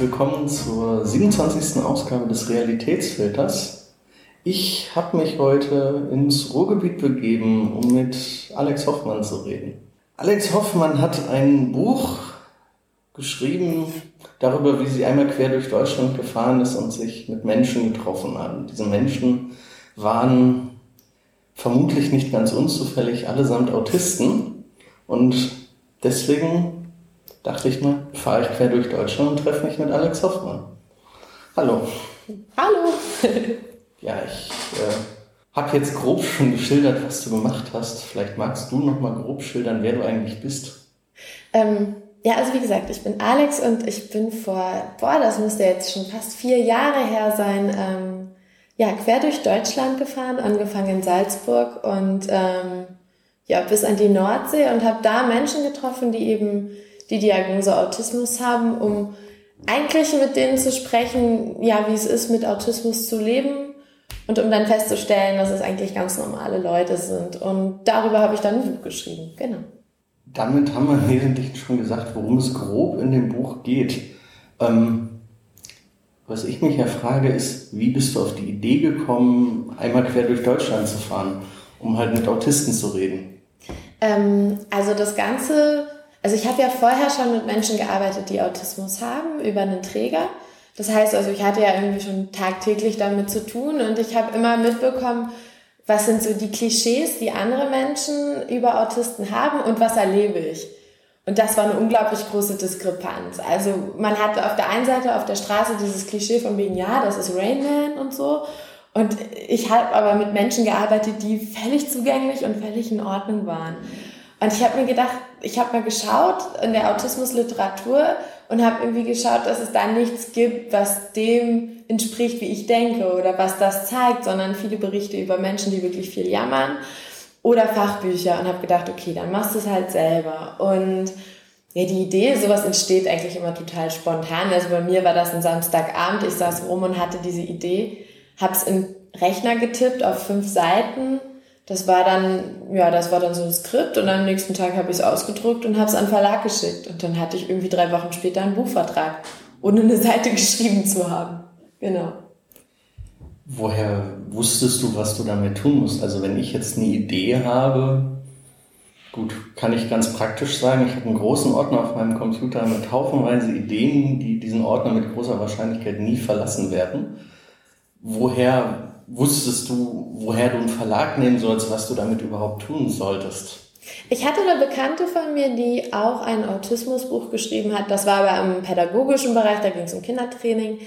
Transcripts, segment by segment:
willkommen zur 27. Ausgabe des Realitätsfilters. Ich habe mich heute ins Ruhrgebiet begeben, um mit Alex Hoffmann zu reden. Alex Hoffmann hat ein Buch geschrieben darüber, wie sie einmal quer durch Deutschland gefahren ist und sich mit Menschen getroffen hat. Diese Menschen waren vermutlich nicht ganz unzufällig allesamt Autisten und deswegen dachte ich mir, fahre ich quer durch Deutschland und treffe mich mit Alex Hoffmann. Hallo. Hallo. ja, ich äh, habe jetzt grob schon geschildert, was du gemacht hast. Vielleicht magst du noch mal grob schildern, wer du eigentlich bist. Ähm, ja, also wie gesagt, ich bin Alex und ich bin vor, boah, das müsste jetzt schon fast vier Jahre her sein, ähm, ja, quer durch Deutschland gefahren, angefangen in Salzburg und ähm, ja, bis an die Nordsee und habe da Menschen getroffen, die eben die Diagnose Autismus haben, um eigentlich mit denen zu sprechen, ja, wie es ist, mit Autismus zu leben und um dann festzustellen, dass es eigentlich ganz normale Leute sind. Und darüber habe ich dann ein Buch geschrieben, genau. Damit haben wir wesentlich schon gesagt, worum es grob in dem Buch geht. Ähm, was ich mich ja frage, ist, wie bist du auf die Idee gekommen, einmal quer durch Deutschland zu fahren, um halt mit Autisten zu reden? Ähm, also das Ganze also ich habe ja vorher schon mit Menschen gearbeitet, die Autismus haben, über einen Träger. Das heißt also, ich hatte ja irgendwie schon tagtäglich damit zu tun und ich habe immer mitbekommen, was sind so die Klischees, die andere Menschen über Autisten haben und was erlebe ich. Und das war eine unglaublich große Diskrepanz. Also man hatte auf der einen Seite auf der Straße dieses Klischee von wegen, ja, das ist Rainman und so. Und ich habe aber mit Menschen gearbeitet, die völlig zugänglich und völlig in Ordnung waren. Und ich habe mir gedacht, ich habe mal geschaut in der Autismusliteratur und habe irgendwie geschaut, dass es da nichts gibt, was dem entspricht, wie ich denke oder was das zeigt, sondern viele Berichte über Menschen, die wirklich viel jammern oder Fachbücher und habe gedacht, okay, dann machst du es halt selber. Und ja, die Idee, sowas entsteht eigentlich immer total spontan. Also bei mir war das ein Samstagabend, ich saß rum und hatte diese Idee, habe es in Rechner getippt auf fünf Seiten das war dann, ja, das war dann so ein Skript und am nächsten Tag habe ich es ausgedruckt und habe es an den Verlag geschickt. Und dann hatte ich irgendwie drei Wochen später einen Buchvertrag, ohne eine Seite geschrieben zu haben. Genau. Woher wusstest du, was du damit tun musst? Also wenn ich jetzt eine Idee habe, gut, kann ich ganz praktisch sagen, ich habe einen großen Ordner auf meinem Computer mit haufenweise Ideen, die diesen Ordner mit großer Wahrscheinlichkeit nie verlassen werden. Woher wusstest du, woher du einen Verlag nehmen sollst, was du damit überhaupt tun solltest? Ich hatte eine Bekannte von mir, die auch ein Autismusbuch geschrieben hat. Das war aber im pädagogischen Bereich, da ging es um Kindertraining.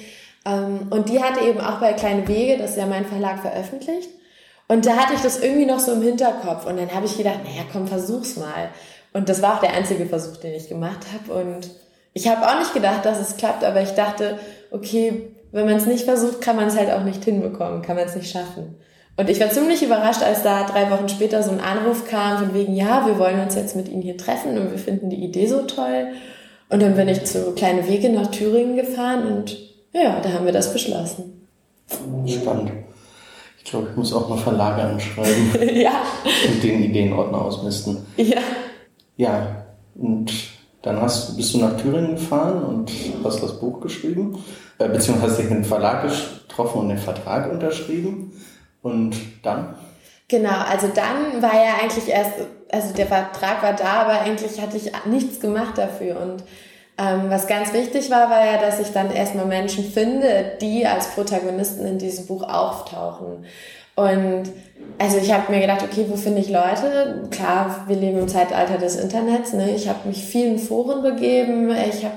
Ähm, und die hatte eben auch bei Kleine Wege, das ist ja mein Verlag, veröffentlicht. Und da hatte ich das irgendwie noch so im Hinterkopf. Und dann habe ich gedacht, naja, komm, versuch's mal. Und das war auch der einzige Versuch, den ich gemacht habe. Und ich habe auch nicht gedacht, dass es klappt, aber ich dachte, okay, wenn man es nicht versucht, kann man es halt auch nicht hinbekommen, kann man es nicht schaffen. Und ich war ziemlich überrascht, als da drei Wochen später so ein Anruf kam von wegen, ja, wir wollen uns jetzt mit Ihnen hier treffen und wir finden die Idee so toll. Und dann bin ich zu Kleine Wege nach Thüringen gefahren und ja, da haben wir das beschlossen. Spannend. Ich glaube, ich muss auch mal Verlage anschreiben. ja. Und den Ideenordner ausmisten. Ja. Ja, und dann hast, bist du nach Thüringen gefahren und hast das Buch geschrieben. Äh, beziehungsweise dem Verlag getroffen und den Vertrag unterschrieben. Und dann? Genau, also dann war ja eigentlich erst, also der Vertrag war da, aber eigentlich hatte ich nichts gemacht dafür. Und ähm, was ganz wichtig war, war ja, dass ich dann erstmal Menschen finde, die als Protagonisten in diesem Buch auftauchen. Und also ich habe mir gedacht, okay, wo finde ich Leute? Klar, wir leben im Zeitalter des Internets. Ne? Ich habe mich vielen Foren begeben. Ich habe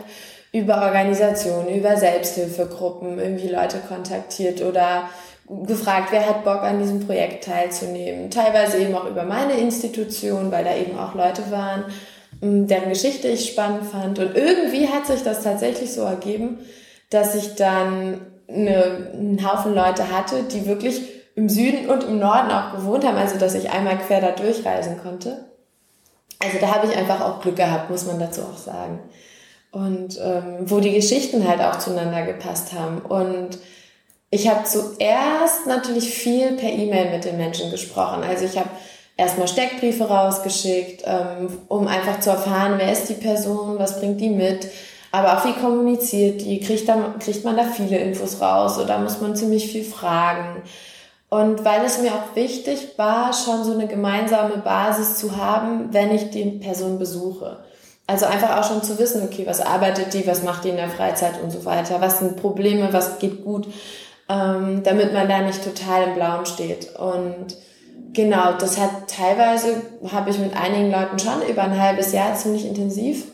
über Organisationen, über Selbsthilfegruppen irgendwie Leute kontaktiert oder gefragt, wer hat Bock an diesem Projekt teilzunehmen. Teilweise eben auch über meine Institution, weil da eben auch Leute waren, deren Geschichte ich spannend fand. Und irgendwie hat sich das tatsächlich so ergeben, dass ich dann eine, einen Haufen Leute hatte, die wirklich im Süden und im Norden auch gewohnt haben, also dass ich einmal quer da durchreisen konnte. Also da habe ich einfach auch Glück gehabt, muss man dazu auch sagen und ähm, wo die Geschichten halt auch zueinander gepasst haben. Und ich habe zuerst natürlich viel per E-Mail mit den Menschen gesprochen. Also ich habe erstmal Steckbriefe rausgeschickt, ähm, um einfach zu erfahren, wer ist die Person, was bringt die mit. Aber auch wie kommuniziert die? Kriegt, da, kriegt man da viele Infos raus oder muss man ziemlich viel fragen? Und weil es mir auch wichtig war, schon so eine gemeinsame Basis zu haben, wenn ich die Person besuche. Also einfach auch schon zu wissen, okay, was arbeitet die, was macht die in der Freizeit und so weiter, was sind Probleme, was geht gut, ähm, damit man da nicht total im Blauen steht. Und genau, das hat teilweise, habe ich mit einigen Leuten schon über ein halbes Jahr ziemlich intensiv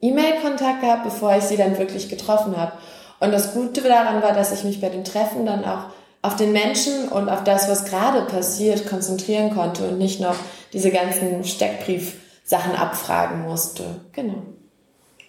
E-Mail-Kontakt gehabt, bevor ich sie dann wirklich getroffen habe. Und das Gute daran war, dass ich mich bei den Treffen dann auch auf den Menschen und auf das, was gerade passiert, konzentrieren konnte und nicht noch diese ganzen Steckbrief-Sachen abfragen musste. Genau.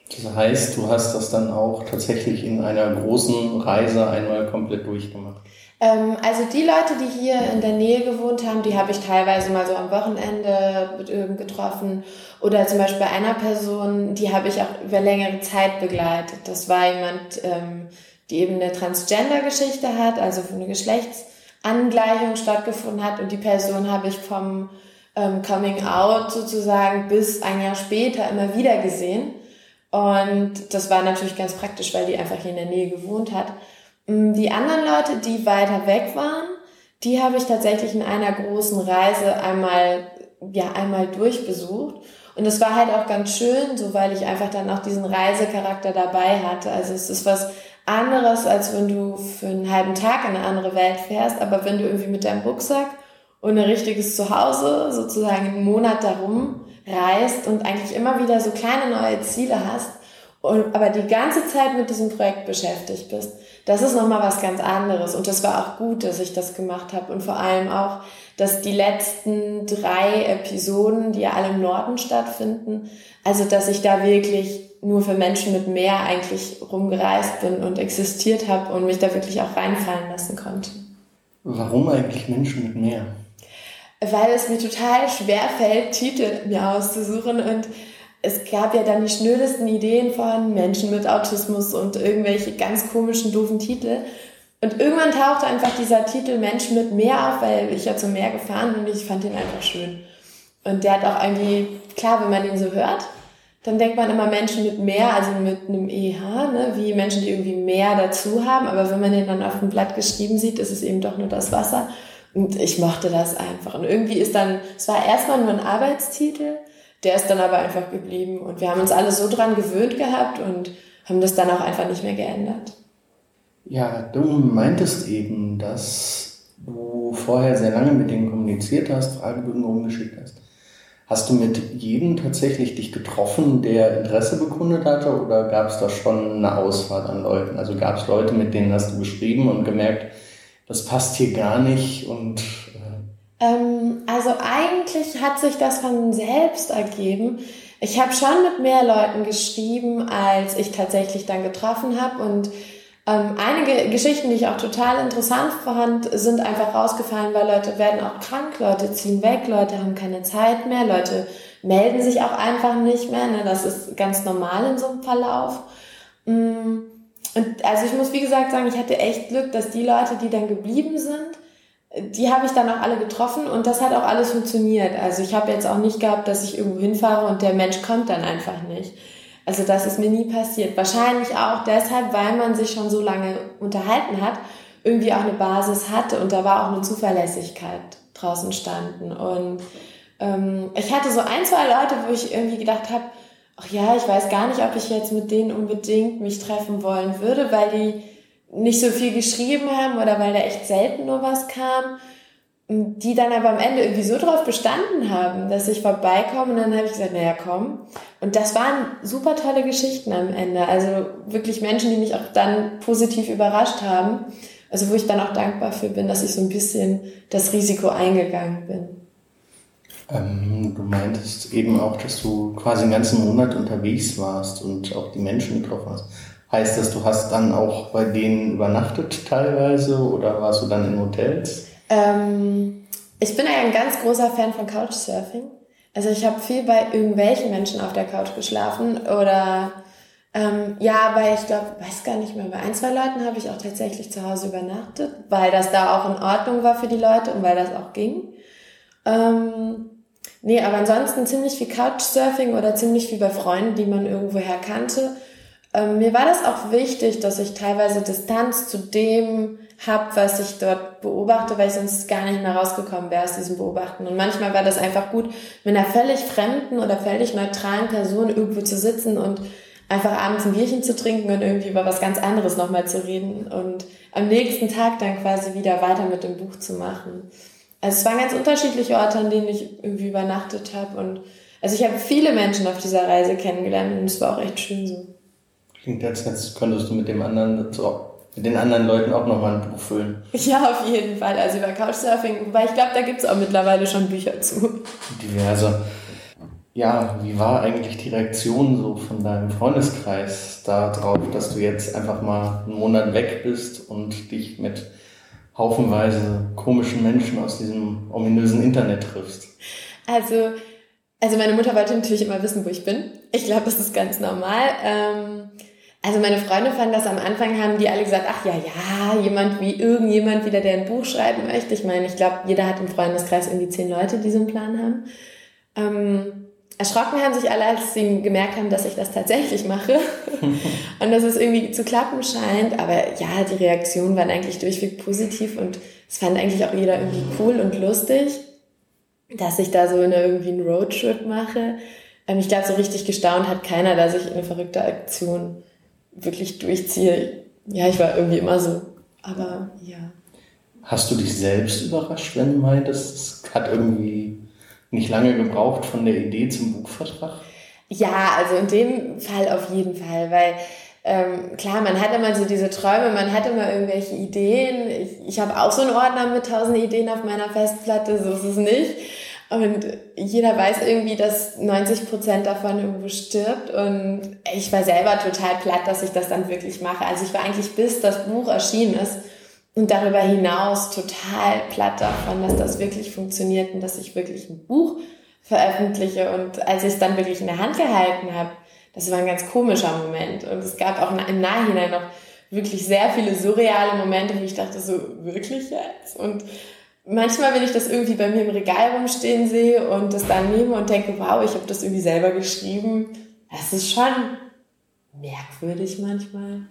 Das heißt, du hast das dann auch tatsächlich in einer großen Reise einmal komplett durchgemacht. Ähm, also die Leute, die hier in der Nähe gewohnt haben, die habe ich teilweise mal so am Wochenende getroffen. Oder zum Beispiel bei einer Person, die habe ich auch über längere Zeit begleitet. Das war jemand, ähm, die eben eine Transgender-Geschichte hat, also eine Geschlechtsangleichung stattgefunden hat. Und die Person habe ich vom ähm, Coming Out sozusagen bis ein Jahr später immer wieder gesehen. Und das war natürlich ganz praktisch, weil die einfach hier in der Nähe gewohnt hat. Mm, die anderen Leute, die weiter weg waren, die habe ich tatsächlich in einer großen Reise einmal, ja, einmal durchbesucht. Und es war halt auch ganz schön, so weil ich einfach dann auch diesen Reisecharakter dabei hatte. Also es ist was anderes, als wenn du für einen halben Tag in eine andere Welt fährst, aber wenn du irgendwie mit deinem Rucksack und ein richtiges Zuhause sozusagen einen Monat darum reist und eigentlich immer wieder so kleine neue Ziele hast und aber die ganze Zeit mit diesem Projekt beschäftigt bist, das ist nochmal was ganz anderes. Und das war auch gut, dass ich das gemacht habe. Und vor allem auch, dass die letzten drei Episoden, die ja alle im Norden stattfinden, also dass ich da wirklich nur für Menschen mit Meer eigentlich rumgereist bin und existiert habe und mich da wirklich auch reinfallen lassen konnte. Warum eigentlich Menschen mit Meer? Weil es mir total schwer fällt, Titel mir auszusuchen und es gab ja dann die schnödesten Ideen von Menschen mit Autismus und irgendwelche ganz komischen, doofen Titel. Und irgendwann tauchte einfach dieser Titel Menschen mit Meer auf, weil ich ja zum Meer gefahren bin und ich fand ihn einfach schön. Und der hat auch irgendwie, klar, wenn man ihn so hört, dann denkt man immer Menschen mit Meer, also mit einem EH, ne, wie Menschen, die irgendwie mehr dazu haben. Aber wenn man den dann auf dem Blatt geschrieben sieht, ist es eben doch nur das Wasser. Und ich mochte das einfach. Und irgendwie ist dann, es war erstmal nur ein Arbeitstitel, der ist dann aber einfach geblieben. Und wir haben uns alle so dran gewöhnt gehabt und haben das dann auch einfach nicht mehr geändert. Ja, du meintest eben, dass du vorher sehr lange mit denen kommuniziert hast, Fragebögen rumgeschickt hast. Hast du mit jedem tatsächlich dich getroffen, der Interesse bekundet hatte, oder gab es da schon eine Auswahl an Leuten? Also gab es Leute, mit denen hast du geschrieben und gemerkt, das passt hier gar nicht und ähm, also eigentlich hat sich das von selbst ergeben. Ich habe schon mit mehr Leuten geschrieben, als ich tatsächlich dann getroffen habe. Und ähm, einige Geschichten, die ich auch total interessant fand, sind einfach rausgefallen, weil Leute werden auch krank, Leute ziehen weg, Leute haben keine Zeit mehr, Leute melden sich auch einfach nicht mehr. Ne? Das ist ganz normal in so einem Verlauf. Mm, und also ich muss wie gesagt sagen, ich hatte echt Glück, dass die Leute, die dann geblieben sind, die habe ich dann auch alle getroffen und das hat auch alles funktioniert. Also ich habe jetzt auch nicht gehabt, dass ich irgendwo hinfahre und der Mensch kommt dann einfach nicht. Also das ist mir nie passiert. Wahrscheinlich auch deshalb, weil man sich schon so lange unterhalten hat, irgendwie auch eine Basis hatte und da war auch eine Zuverlässigkeit draußen standen. Und ähm, ich hatte so ein, zwei Leute, wo ich irgendwie gedacht habe, ach ja, ich weiß gar nicht, ob ich jetzt mit denen unbedingt mich treffen wollen würde, weil die nicht so viel geschrieben haben oder weil da echt selten nur was kam, die dann aber am Ende irgendwie so drauf bestanden haben, dass ich vorbeikomme und dann habe ich gesagt, naja, komm. Und das waren super tolle Geschichten am Ende. Also wirklich Menschen, die mich auch dann positiv überrascht haben. Also wo ich dann auch dankbar für bin, dass ich so ein bisschen das Risiko eingegangen bin. Ähm, du meintest eben auch, dass du quasi einen ganzen Monat unterwegs warst und auch die Menschen getroffen hast. Heißt das, du hast dann auch bei denen übernachtet teilweise oder warst du dann in Hotels? Ähm, ich bin ein ganz großer Fan von Couchsurfing. Also ich habe viel bei irgendwelchen Menschen auf der Couch geschlafen oder ähm, ja, weil ich glaube, weiß gar nicht mehr, bei ein, zwei Leuten habe ich auch tatsächlich zu Hause übernachtet, weil das da auch in Ordnung war für die Leute und weil das auch ging. Ähm, nee, aber ansonsten ziemlich viel Couchsurfing oder ziemlich viel bei Freunden, die man irgendwoher kannte. Ähm, mir war das auch wichtig, dass ich teilweise Distanz zu dem habe, was ich dort beobachte, weil ich sonst gar nicht mehr rausgekommen wäre aus diesem Beobachten. Und manchmal war das einfach gut, mit einer völlig fremden oder völlig neutralen Person irgendwo zu sitzen und einfach abends ein Bierchen zu trinken und irgendwie über was ganz anderes nochmal zu reden und am nächsten Tag dann quasi wieder weiter mit dem Buch zu machen. Also es waren ganz unterschiedliche Orte, an denen ich irgendwie übernachtet habe und also ich habe viele Menschen auf dieser Reise kennengelernt und es war auch echt schön so. Klingt als, als könntest du mit dem anderen so den anderen Leuten auch nochmal ein Buch füllen. Ja, auf jeden Fall. Also über Couchsurfing, wobei ich glaube, da gibt es auch mittlerweile schon Bücher zu. Diverse. Ja, wie war eigentlich die Reaktion so von deinem Freundeskreis darauf, dass du jetzt einfach mal einen Monat weg bist und dich mit haufenweise komischen Menschen aus diesem ominösen Internet triffst? Also, also meine Mutter wollte natürlich immer wissen, wo ich bin. Ich glaube, das ist ganz normal. Ähm, also meine Freunde fanden das am Anfang, haben die alle gesagt, ach ja, ja, jemand wie irgendjemand wieder, der ein Buch schreiben möchte. Ich meine, ich glaube, jeder hat im Freundeskreis irgendwie zehn Leute, die so einen Plan haben. Ähm, erschrocken haben sich alle, als sie gemerkt haben, dass ich das tatsächlich mache und dass es irgendwie zu klappen scheint. Aber ja, die Reaktionen waren eigentlich durchweg positiv und es fand eigentlich auch jeder irgendwie cool und lustig, dass ich da so eine, irgendwie einen Roadtrip mache. Ähm, ich glaube, so richtig gestaunt hat keiner, dass ich eine verrückte Aktion wirklich durchziehe. Ja, ich war irgendwie immer so. Aber ja. Hast du dich selbst überrascht, wenn du meintest, es hat irgendwie nicht lange gebraucht von der Idee zum Buchvertrag? Ja, also in dem Fall auf jeden Fall, weil ähm, klar, man hat immer so diese Träume, man hat immer irgendwelche Ideen. Ich, ich habe auch so einen Ordner mit tausend Ideen auf meiner Festplatte, so ist es nicht. Und jeder weiß irgendwie, dass 90 Prozent davon irgendwo stirbt. Und ich war selber total platt, dass ich das dann wirklich mache. Also ich war eigentlich bis das Buch erschienen ist und darüber hinaus total platt davon, dass das wirklich funktioniert und dass ich wirklich ein Buch veröffentliche. Und als ich es dann wirklich in der Hand gehalten habe, das war ein ganz komischer Moment. Und es gab auch im Nachhinein noch wirklich sehr viele surreale Momente, wo ich dachte, so wirklich jetzt? Und manchmal, wenn ich das irgendwie bei mir im Regal rumstehen sehe und das dann nehme und denke, wow, ich habe das irgendwie selber geschrieben, das ist schon merkwürdig manchmal.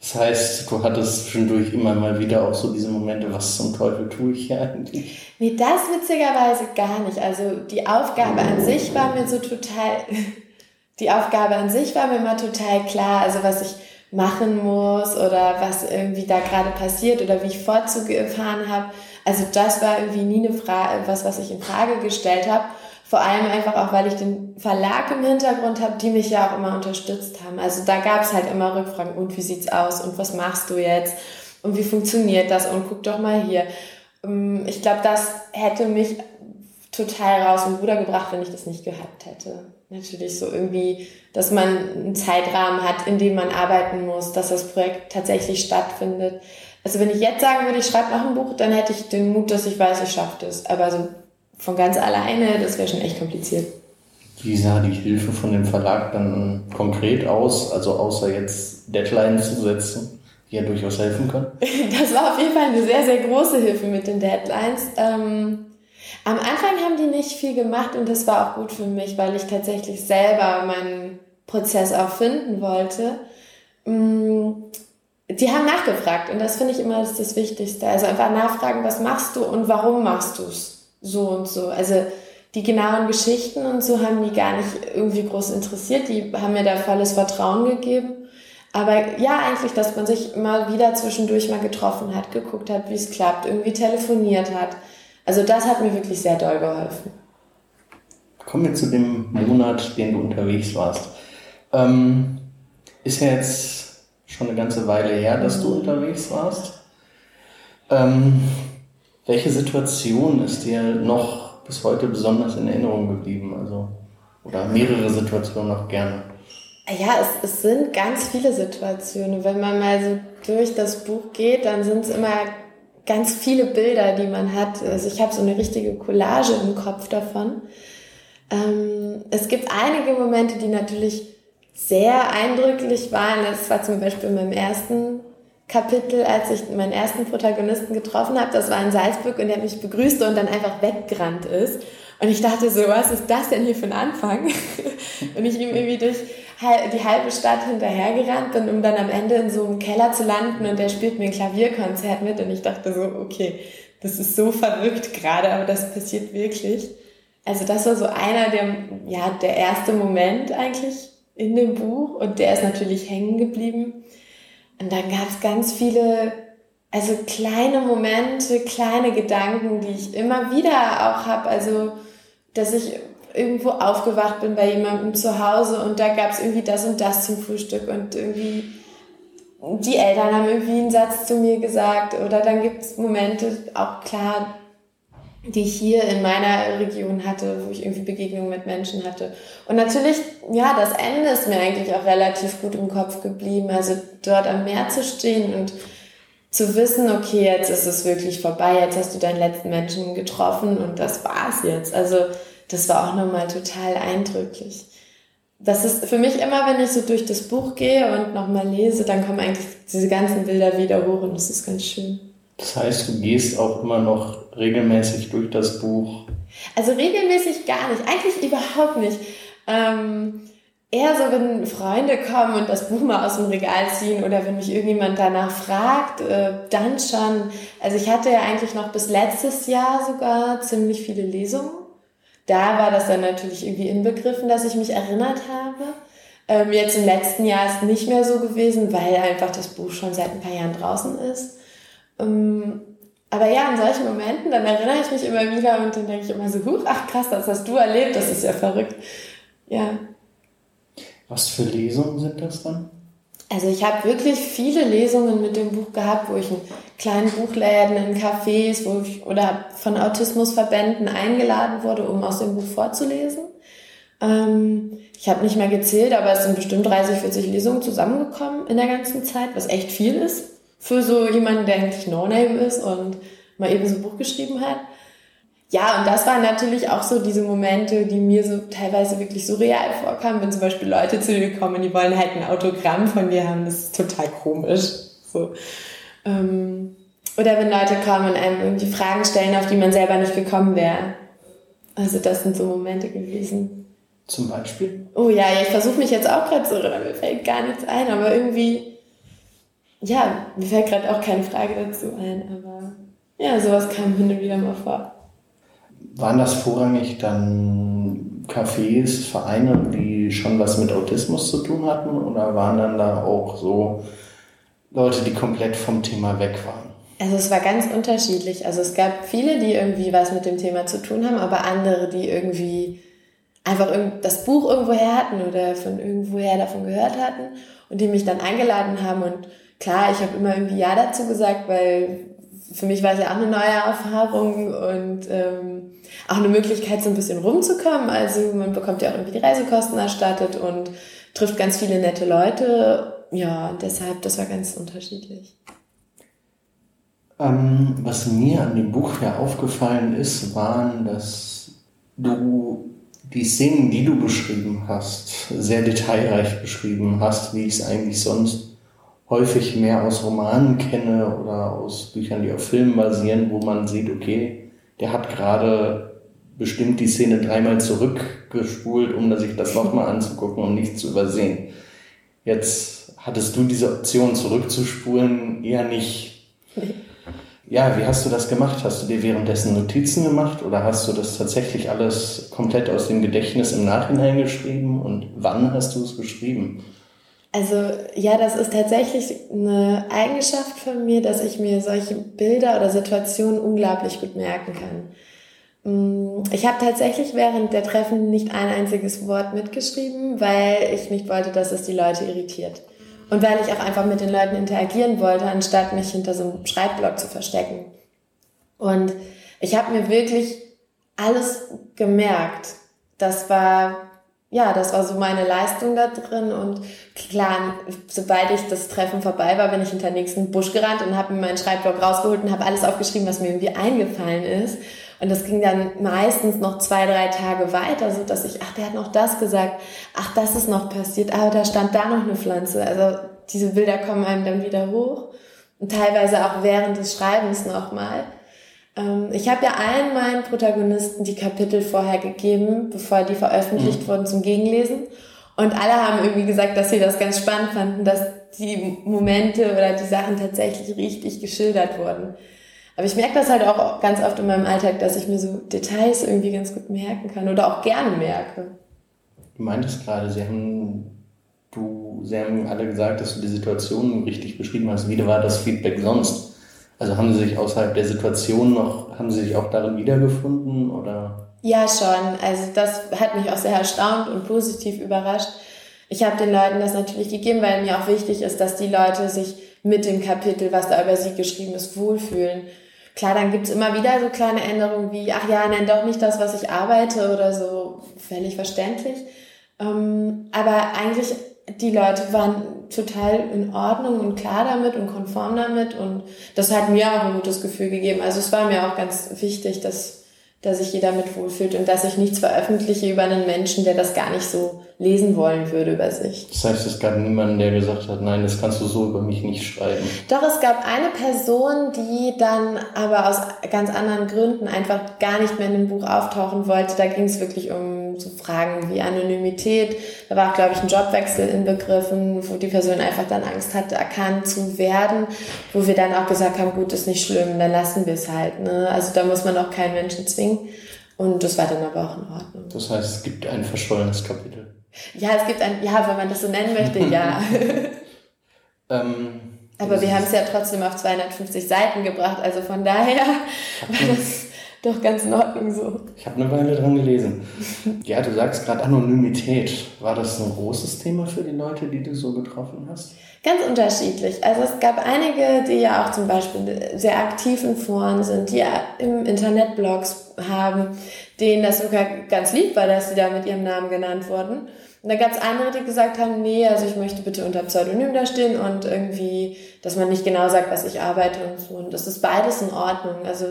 Das heißt, du hattest zwischendurch immer mal wieder auch so diese Momente, was zum Teufel tue ich hier eigentlich? Nee, das witzigerweise gar nicht. Also die Aufgabe an sich war mir so total, die Aufgabe an sich war mir immer total klar. Also was ich machen muss oder was irgendwie da gerade passiert oder wie ich fortzufahren habe. Also das war irgendwie nie eine Frage, was, was ich in Frage gestellt habe. Vor allem einfach auch, weil ich den Verlag im Hintergrund habe, die mich ja auch immer unterstützt haben. Also da gab es halt immer Rückfragen, und wie sieht's aus und was machst du jetzt und wie funktioniert das und guck doch mal hier. Ähm, ich glaube, das hätte mich total raus und Ruder gebracht, wenn ich das nicht gehabt hätte. Natürlich so irgendwie, dass man einen Zeitrahmen hat, in dem man arbeiten muss, dass das Projekt tatsächlich stattfindet. Also wenn ich jetzt sagen würde, ich schreibe noch ein Buch, dann hätte ich den Mut, dass ich weiß, ich schaffe das. Aber so von ganz alleine, das wäre schon echt kompliziert. Wie sah die Hilfe von dem Verlag dann konkret aus? Also außer jetzt Deadlines zu setzen, die ja durchaus helfen können? Das war auf jeden Fall eine sehr, sehr große Hilfe mit den Deadlines. Ähm, am Anfang haben die nicht viel gemacht und das war auch gut für mich, weil ich tatsächlich selber meinen Prozess auch finden wollte. Mm, die haben nachgefragt und das finde ich immer das, Wichtigste. Also einfach nachfragen, was machst du und warum machst du es? so und so. Also die genauen Geschichten und so haben die gar nicht irgendwie groß interessiert. Die haben mir da volles Vertrauen gegeben. Aber ja, eigentlich, dass man sich immer wieder zwischendurch mal getroffen hat, geguckt hat, wie es klappt, irgendwie telefoniert hat. Also das hat mir wirklich sehr doll geholfen. Kommen wir zu dem Monat, den du unterwegs warst. Ähm, ist ja jetzt schon eine ganze Weile her, dass du unterwegs warst. Ähm, welche Situation ist dir noch bis heute besonders in Erinnerung geblieben? Also, oder mehrere Situationen noch gerne? Ja, es, es sind ganz viele Situationen. Wenn man mal so durch das Buch geht, dann sind es immer ganz viele Bilder, die man hat. Also ich habe so eine richtige Collage im Kopf davon. Ähm, es gibt einige Momente, die natürlich sehr eindrücklich waren. Das war zum Beispiel in meinem ersten Kapitel, als ich meinen ersten Protagonisten getroffen habe. Das war in Salzburg und der mich begrüßte und dann einfach weggerannt ist. Und ich dachte so, was ist das denn hier für ein Anfang? und ich ihm irgendwie durch die halbe Stadt hinterhergerannt bin, um dann am Ende in so einem Keller zu landen und der spielt mir ein Klavierkonzert mit und ich dachte so, okay, das ist so verrückt gerade, aber das passiert wirklich. Also das war so einer der, ja, der erste Moment eigentlich in dem Buch und der ist natürlich hängen geblieben. Und dann gab es ganz viele, also kleine Momente, kleine Gedanken, die ich immer wieder auch habe. Also, dass ich irgendwo aufgewacht bin bei jemandem zu Hause und da gab es irgendwie das und das zum Frühstück und irgendwie die Eltern haben irgendwie einen Satz zu mir gesagt oder dann gibt es Momente, auch klar, die ich hier in meiner Region hatte, wo ich irgendwie Begegnungen mit Menschen hatte. Und natürlich, ja, das Ende ist mir eigentlich auch relativ gut im Kopf geblieben. Also dort am Meer zu stehen und zu wissen, okay, jetzt ist es wirklich vorbei, jetzt hast du deinen letzten Menschen getroffen und das war's jetzt. Also das war auch nochmal total eindrücklich. Das ist für mich immer, wenn ich so durch das Buch gehe und nochmal lese, dann kommen eigentlich diese ganzen Bilder wieder hoch und das ist ganz schön. Das heißt, du gehst auch immer noch regelmäßig durch das Buch? Also regelmäßig gar nicht, eigentlich überhaupt nicht. Ähm, eher so, wenn Freunde kommen und das Buch mal aus dem Regal ziehen oder wenn mich irgendjemand danach fragt, äh, dann schon. Also ich hatte ja eigentlich noch bis letztes Jahr sogar ziemlich viele Lesungen. Da war das dann natürlich irgendwie inbegriffen, dass ich mich erinnert habe. Ähm, jetzt im letzten Jahr ist nicht mehr so gewesen, weil einfach das Buch schon seit ein paar Jahren draußen ist. Ähm, aber ja, in solchen Momenten, dann erinnere ich mich immer wieder und dann denke ich immer so, huch, ach krass, das hast du erlebt, das ist ja verrückt. Ja. Was für Lesungen sind das dann? Also ich habe wirklich viele Lesungen mit dem Buch gehabt, wo ich in kleinen Buchläden, in Cafés, wo ich oder von Autismusverbänden eingeladen wurde, um aus dem Buch vorzulesen. Ähm, ich habe nicht mehr gezählt, aber es sind bestimmt 30, 40 Lesungen zusammengekommen in der ganzen Zeit, was echt viel ist für so jemanden, der eigentlich No-Name ist und mal eben so ein Buch geschrieben hat. Ja, und das waren natürlich auch so diese Momente, die mir so teilweise wirklich surreal vorkamen, wenn zum Beispiel Leute zu mir kommen, die wollen halt ein Autogramm von mir haben, das ist total komisch. So. Ähm, oder wenn Leute kommen und einem irgendwie Fragen stellen, auf die man selber nicht gekommen wäre. Also das sind so Momente gewesen. Zum Beispiel? Oh ja, ich versuche mich jetzt auch gerade so, mir fällt gar nichts ein, aber irgendwie ja, mir fällt gerade auch keine Frage dazu ein, aber ja, sowas kam hin und wieder mal vor. Waren das vorrangig dann Cafés, Vereine, die schon was mit Autismus zu tun hatten oder waren dann da auch so Leute, die komplett vom Thema weg waren? Also es war ganz unterschiedlich. Also es gab viele, die irgendwie was mit dem Thema zu tun haben, aber andere, die irgendwie einfach das Buch irgendwoher hatten oder von irgendwoher davon gehört hatten und die mich dann eingeladen haben und klar, ich habe immer irgendwie Ja dazu gesagt, weil für mich war es ja auch eine neue Erfahrung und ähm, auch eine Möglichkeit, so ein bisschen rumzukommen. Also man bekommt ja auch irgendwie die Reisekosten erstattet und trifft ganz viele nette Leute. Ja, deshalb, das war ganz unterschiedlich. Ähm, was mir an dem Buch ja aufgefallen ist, waren, dass du die Szenen, die du beschrieben hast, sehr detailreich beschrieben hast, wie ich es eigentlich sonst häufig mehr aus Romanen kenne oder aus Büchern, die auf Filmen basieren, wo man sieht, okay, der hat gerade bestimmt die Szene dreimal zurückgespult, um sich das nochmal anzugucken und nicht zu übersehen. Jetzt hattest du diese Option zurückzuspulen eher nicht. Ja, wie hast du das gemacht? Hast du dir währenddessen Notizen gemacht oder hast du das tatsächlich alles komplett aus dem Gedächtnis im Nachhinein geschrieben und wann hast du es geschrieben? Also ja, das ist tatsächlich eine Eigenschaft von mir, dass ich mir solche Bilder oder Situationen unglaublich gut merken kann. Mm, ich habe tatsächlich während der Treffen nicht ein einziges Wort mitgeschrieben, weil ich nicht wollte, dass es die Leute irritiert. Und weil ich auch einfach mit den Leuten interagieren wollte, anstatt mich hinter so einem Schreibblock zu verstecken. Und ich habe mir wirklich alles gemerkt. Das war ja, das war so meine Leistung da drin. Und klar, sobald ich das Treffen vorbei war, bin ich hinter den nächsten Busch gerannt und habe mir meinen Schreibblock rausgeholt und habe alles aufgeschrieben, was mir irgendwie eingefallen ist. Und das ging dann meistens noch zwei, drei Tage weiter, so dass ich, ach, der hat noch das gesagt, ach, das ist noch passiert, aber da stand da noch eine Pflanze. Also diese Bilder kommen einem dann wieder hoch. Und teilweise auch während des Schreibens nochmal. Ähm, ich habe ja allen meinen Protagonisten die Kapitel vorher gegeben, bevor die veröffentlicht mhm. wurden zum Gegenlesen. Und alle haben irgendwie gesagt, dass sie das ganz spannend fanden, dass die Momente oder die Sachen tatsächlich richtig geschildert wurden. Aber ich merke das halt auch ganz oft in meinem Alltag, dass ich mir so Details irgendwie ganz gut merken kann oder auch gerne merke. Du meintest gerade, sie haben, du, sie haben alle gesagt, dass du die Situation richtig beschrieben hast. Wie war das Feedback sonst? Also haben sie sich außerhalb der Situation noch, haben sie sich auch darin wiedergefunden oder? Ja, schon. Also das hat mich auch sehr erstaunt und positiv überrascht. Ich habe den Leuten das natürlich gegeben, weil mir auch wichtig ist, dass die Leute sich mit dem Kapitel, was da über sie geschrieben ist, wohlfühlen. Klar, dann gibt's immer wieder so kleine Änderungen wie, ach ja, nenn doch nicht das, was ich arbeite oder so, völlig verständlich. Ähm, aber eigentlich, die Leute waren total in Ordnung und klar damit und konform damit und das hat mir auch ein gutes Gefühl gegeben. Also es war mir auch ganz wichtig, dass dass sich jeder mit wohlfühlt und dass ich nichts veröffentliche über einen Menschen, der das gar nicht so lesen wollen würde über sich. Das heißt, es gab niemanden, der gesagt hat, nein, das kannst du so über mich nicht schreiben. Doch, es gab eine Person, die dann aber aus ganz anderen Gründen einfach gar nicht mehr in dem Buch auftauchen wollte. Da ging es wirklich um so Fragen wie Anonymität. Da war auch, glaube ich, ein Jobwechsel inbegriffen, wo die Person einfach dann Angst hatte, erkannt zu werden, wo wir dann auch gesagt haben, gut, ist nicht schlimm, dann lassen wir es halt. Ne? Also da muss man auch keinen Menschen zwingen. Und das war dann aber auch in Ordnung. Das heißt, es gibt ein verschollenes Kapitel. Ja, es gibt ein, ja, wenn man das so nennen möchte, ja. ähm, aber wir haben es ja trotzdem auf 250 Seiten gebracht, also von daher war das doch ganz in Ordnung so. Ich habe eine Weile dran gelesen. Ja, du sagst gerade Anonymität. War das ein großes Thema für die Leute, die du so getroffen hast? Ganz unterschiedlich. Also es gab einige, die ja auch zum Beispiel sehr aktiv in Foren sind, die ja im Internet Blogs haben, denen das sogar ganz lieb war, dass sie da mit ihrem Namen genannt wurden. Und da gab es andere, die gesagt haben, nee, also ich möchte bitte unter Pseudonym da stehen und irgendwie, dass man nicht genau sagt, was ich arbeite und so. Und das ist beides in Ordnung. Also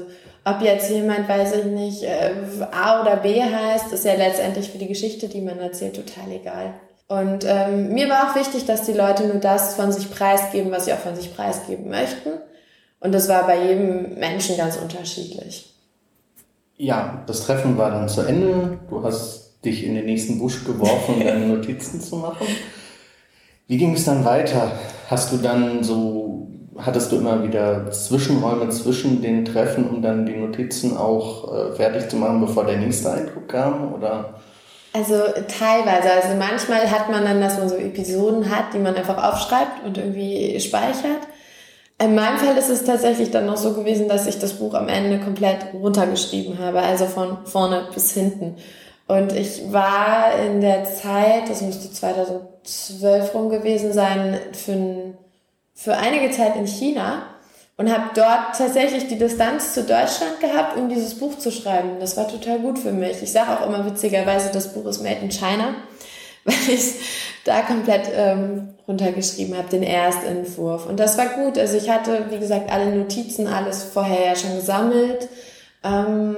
ob jetzt jemand, weiß ich nicht, äh, A oder B heißt, ist ja letztendlich für die Geschichte, die man erzählt, total egal. Und ähm, mir war auch wichtig, dass die Leute nur das von sich preisgeben, was sie auch von sich preisgeben möchten. Und das war bei jedem Menschen ganz unterschiedlich. Ja, das Treffen war dann zu Ende. Du hast dich in den nächsten Busch geworfen, um deine Notizen zu machen. Wie ging es dann weiter? Hast du dann so, hattest du immer wieder Zwischenräume zwischen den Treffen, um dann die Notizen auch äh, fertig zu machen, bevor der nächste Eindruck kam? Oder? Also teilweise. Also manchmal hat man dann, dass man so Episoden hat, die man einfach aufschreibt und irgendwie speichert. In meinem Fall ist es tatsächlich dann noch so gewesen, dass ich das Buch am Ende komplett runtergeschrieben habe, also von vorne bis hinten. Und ich war in der Zeit, das müsste 2012 rum gewesen sein, für, für einige Zeit in China und habe dort tatsächlich die Distanz zu Deutschland gehabt, um dieses Buch zu schreiben. Das war total gut für mich. Ich sage auch immer witzigerweise, das Buch ist made in China, weil ich da komplett ähm, runtergeschrieben habe, den Erstentwurf. Und das war gut. Also ich hatte, wie gesagt, alle Notizen, alles vorher ja schon gesammelt. Ähm,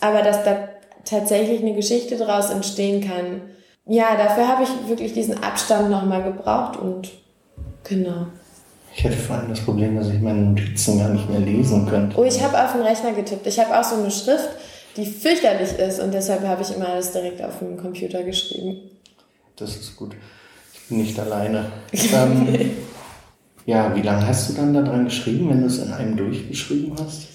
aber dass da tatsächlich eine Geschichte daraus entstehen kann, ja, dafür habe ich wirklich diesen Abstand nochmal gebraucht und genau. Ich hatte vor allem das Problem, dass ich meine Notizen gar nicht mehr lesen könnte. Oh, ich habe auf den Rechner getippt. Ich habe auch so eine Schrift, die fürchterlich ist und deshalb habe ich immer alles direkt auf dem Computer geschrieben. Das ist gut. Ich bin nicht alleine. ähm, ja, wie lange hast du dann daran geschrieben, wenn du es in einem durchgeschrieben hast?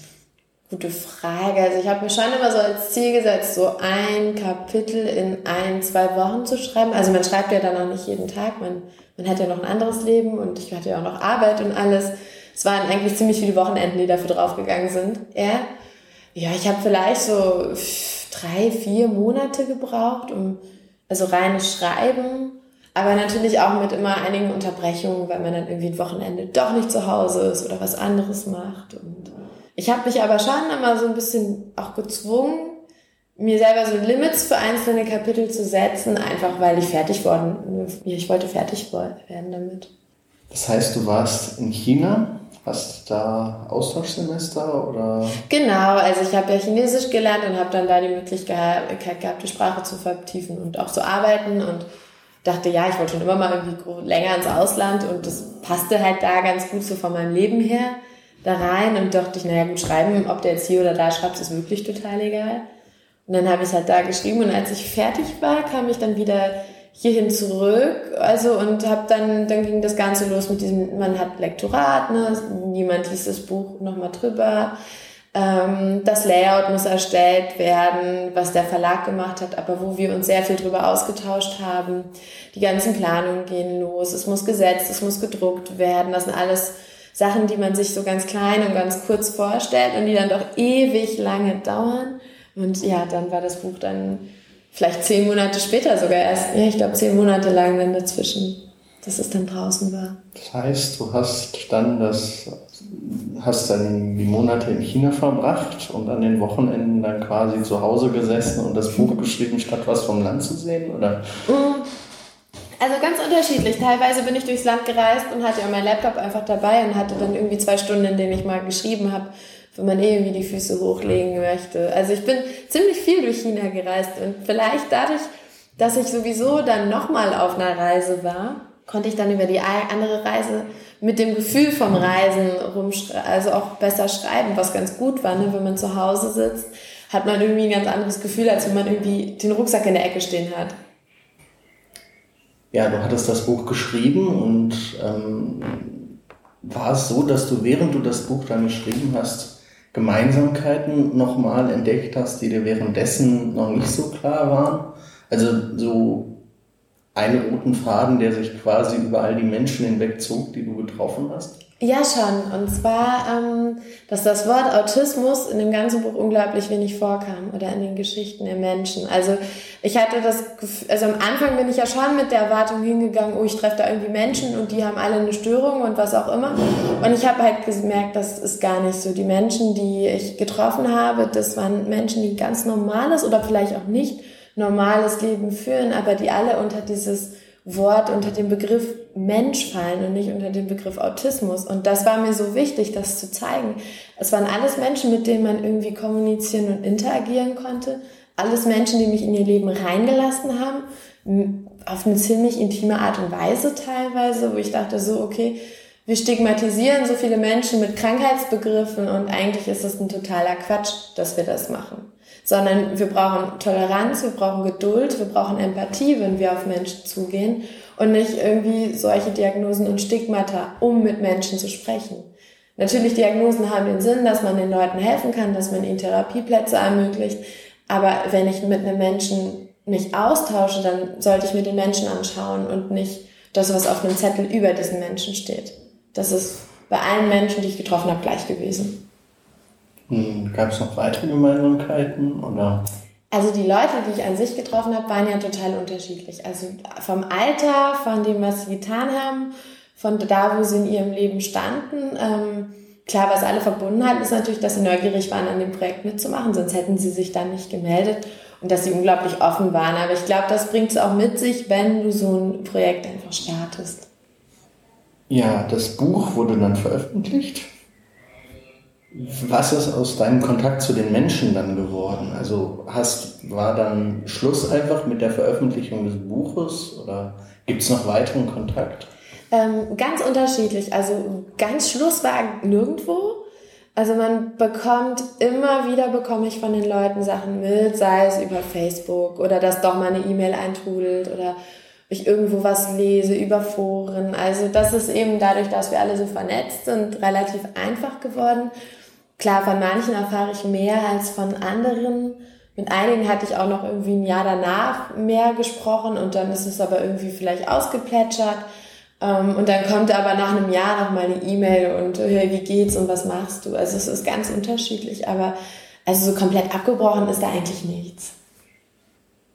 Gute Frage. Also ich habe mir schon immer so als Ziel gesetzt, so ein Kapitel in ein, zwei Wochen zu schreiben. Also man schreibt ja dann auch nicht jeden Tag. Man man hat ja noch ein anderes Leben und ich hatte ja auch noch Arbeit und alles. Es waren eigentlich ziemlich viele Wochenenden, die dafür draufgegangen sind. Ja, ja ich habe vielleicht so drei, vier Monate gebraucht, um also reines Schreiben, aber natürlich auch mit immer einigen Unterbrechungen, weil man dann irgendwie ein Wochenende doch nicht zu Hause ist oder was anderes macht. Und ich habe mich aber schon immer so ein bisschen auch gezwungen, mir selber so Limits für einzelne Kapitel zu setzen, einfach weil ich fertig worden, ich wollte fertig werden damit. Das heißt, du warst in China, hast da Austauschsemester oder? Genau, also ich habe ja Chinesisch gelernt und habe dann da die Möglichkeit gehabt, die Sprache zu vertiefen und auch zu arbeiten und dachte, ja, ich wollte schon immer mal irgendwie länger ins Ausland und das passte halt da ganz gut so von meinem Leben her da rein und dachte ich, naja gut, schreiben, ob der jetzt hier oder da schreibt, ist wirklich total egal. Und dann habe ich halt da geschrieben und als ich fertig war, kam ich dann wieder hierhin zurück. Also und habe dann, dann ging das Ganze los mit diesem, man hat Lektorat, ne? niemand liest das Buch nochmal drüber. Ähm, das Layout muss erstellt werden, was der Verlag gemacht hat, aber wo wir uns sehr viel drüber ausgetauscht haben. Die ganzen Planungen gehen los, es muss gesetzt, es muss gedruckt werden. Das sind alles Sachen, die man sich so ganz klein und ganz kurz vorstellt und die dann doch ewig lange dauern. Und ja, dann war das Buch dann vielleicht zehn Monate später sogar erst, ja, ich glaube zehn Monate lang dann dazwischen, dass es dann draußen war. Das heißt, du hast dann das, hast dann die Monate in China verbracht und an den Wochenenden dann quasi zu Hause gesessen und das Buch geschrieben, statt was vom Land zu sehen, oder? Mm. Also ganz unterschiedlich. Teilweise bin ich durchs Land gereist und hatte ja mein Laptop einfach dabei und hatte dann irgendwie zwei Stunden, in denen ich mal geschrieben habe wenn man irgendwie die Füße hochlegen möchte. Also ich bin ziemlich viel durch China gereist und vielleicht dadurch, dass ich sowieso dann nochmal auf einer Reise war, konnte ich dann über die andere Reise mit dem Gefühl vom Reisen rumschreiben, also auch besser schreiben, was ganz gut war, ne? wenn man zu Hause sitzt, hat man irgendwie ein ganz anderes Gefühl, als wenn man irgendwie den Rucksack in der Ecke stehen hat. Ja, du hattest das Buch geschrieben und ähm, war es so, dass du während du das Buch dann geschrieben hast, Gemeinsamkeiten nochmal entdeckt hast, die dir währenddessen noch nicht so klar waren? Also so einen roten Faden, der sich quasi über all die Menschen hinweg zog, die du getroffen hast? Ja, schon. Und zwar, ähm, dass das Wort Autismus in dem ganzen Buch unglaublich wenig vorkam oder in den Geschichten der Menschen. Also ich hatte das Gefühl, also am Anfang bin ich ja schon mit der Erwartung hingegangen, oh, ich treffe da irgendwie Menschen und die haben alle eine Störung und was auch immer. Und ich habe halt gemerkt, das ist gar nicht so. Die Menschen, die ich getroffen habe, das waren Menschen, die ganz normales oder vielleicht auch nicht normales Leben führen, aber die alle unter dieses Wort unter den Begriff Mensch fallen und nicht unter den Begriff Autismus. Und das war mir so wichtig, das zu zeigen. Es waren alles Menschen, mit denen man irgendwie kommunizieren und interagieren konnte. Alles Menschen, die mich in ihr Leben reingelassen haben. Auf eine ziemlich intime Art und Weise teilweise, wo ich dachte so, okay, wir stigmatisieren so viele Menschen mit Krankheitsbegriffen und eigentlich ist es ein totaler Quatsch, dass wir das machen sondern wir brauchen Toleranz, wir brauchen Geduld, wir brauchen Empathie, wenn wir auf Menschen zugehen und nicht irgendwie solche Diagnosen und Stigmata, um mit Menschen zu sprechen. Natürlich, Diagnosen haben den Sinn, dass man den Leuten helfen kann, dass man ihnen Therapieplätze ermöglicht, aber wenn ich mit einem Menschen mich austausche, dann sollte ich mir den Menschen anschauen und nicht das, was auf einem Zettel über diesen Menschen steht. Das ist bei allen Menschen, die ich getroffen habe, gleich gewesen. Gab es noch weitere Gemeinsamkeiten oder? Also die Leute, die ich an sich getroffen habe, waren ja total unterschiedlich. Also vom Alter, von dem, was sie getan haben, von da, wo sie in ihrem Leben standen. Ähm, klar, was alle verbunden hat, ist natürlich, dass sie neugierig waren, an dem Projekt mitzumachen, sonst hätten sie sich dann nicht gemeldet und dass sie unglaublich offen waren. Aber ich glaube, das bringt es auch mit sich, wenn du so ein Projekt einfach startest. Ja, das Buch wurde dann veröffentlicht. Was ist aus deinem Kontakt zu den Menschen dann geworden? Also hast, war dann Schluss einfach mit der Veröffentlichung des Buches oder gibt es noch weiteren Kontakt? Ähm, ganz unterschiedlich. Also ganz Schluss war nirgendwo. Also man bekommt immer wieder bekomme ich von den Leuten Sachen mit, sei es über Facebook oder dass doch mal eine E-Mail eintrudelt oder ich irgendwo was lese über Foren. Also das ist eben dadurch, dass wir alle so vernetzt sind, relativ einfach geworden. Klar, von manchen erfahre ich mehr als von anderen. Mit einigen hatte ich auch noch irgendwie ein Jahr danach mehr gesprochen und dann ist es aber irgendwie vielleicht ausgeplätschert. Ähm, und dann kommt aber nach einem Jahr noch mal eine E-Mail und hey, wie geht's und was machst du? Also es ist ganz unterschiedlich, aber also so komplett abgebrochen ist da eigentlich nichts.